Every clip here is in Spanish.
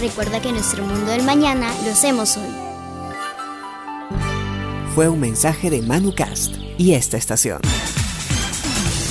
Recuerda que nuestro mundo del mañana lo hacemos hoy. Fue un mensaje de ManuCast y esta estación.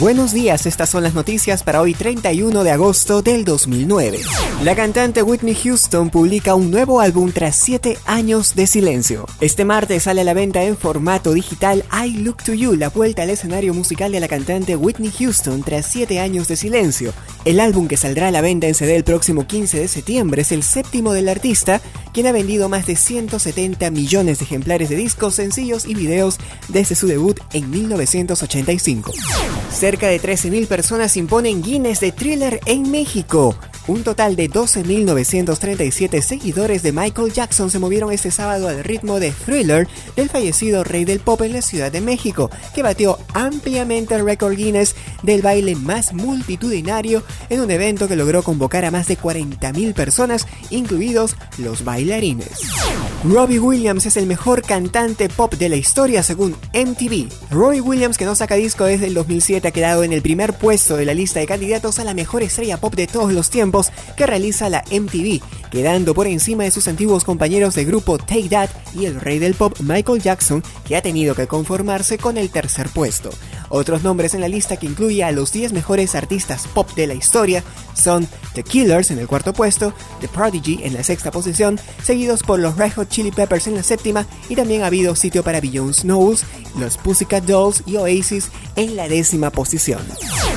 Buenos días, estas son las noticias para hoy 31 de agosto del 2009. La cantante Whitney Houston publica un nuevo álbum tras 7 años de silencio. Este martes sale a la venta en formato digital I Look to You, la vuelta al escenario musical de la cantante Whitney Houston tras 7 años de silencio. El álbum que saldrá a la venta en CD el próximo 15 de septiembre es el séptimo del artista, quien ha vendido más de 170 millones de ejemplares de discos, sencillos y videos desde su debut en 1985. Cerca de 13.000 personas imponen Guinness de Thriller en México. Un total de 12.937 seguidores de Michael Jackson se movieron este sábado al ritmo de Thriller del fallecido rey del pop en la Ciudad de México, que batió ampliamente el récord Guinness del baile más multitudinario en un evento que logró convocar a más de 40.000 personas, incluidos los bailarines. Robbie Williams es el mejor cantante pop de la historia según MTV. Robbie Williams, que no saca disco desde el 2007, ha quedado en el primer puesto de la lista de candidatos a la mejor estrella pop de todos los tiempos que realiza la MTV, quedando por encima de sus antiguos compañeros de grupo Take That y el rey del pop Michael Jackson, que ha tenido que conformarse con el tercer puesto. Otros nombres en la lista que incluye a los 10 mejores artistas pop de la historia son The Killers en el cuarto puesto, The Prodigy en la sexta posición, seguidos por los Red Hot Chili Peppers en la séptima y también ha habido sitio para Beyoncé Knowles, los Pussycat Dolls y Oasis en la décima posición.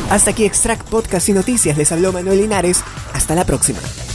Hasta aquí Extract Podcast y Noticias, les habló Manuel Linares, hasta la próxima.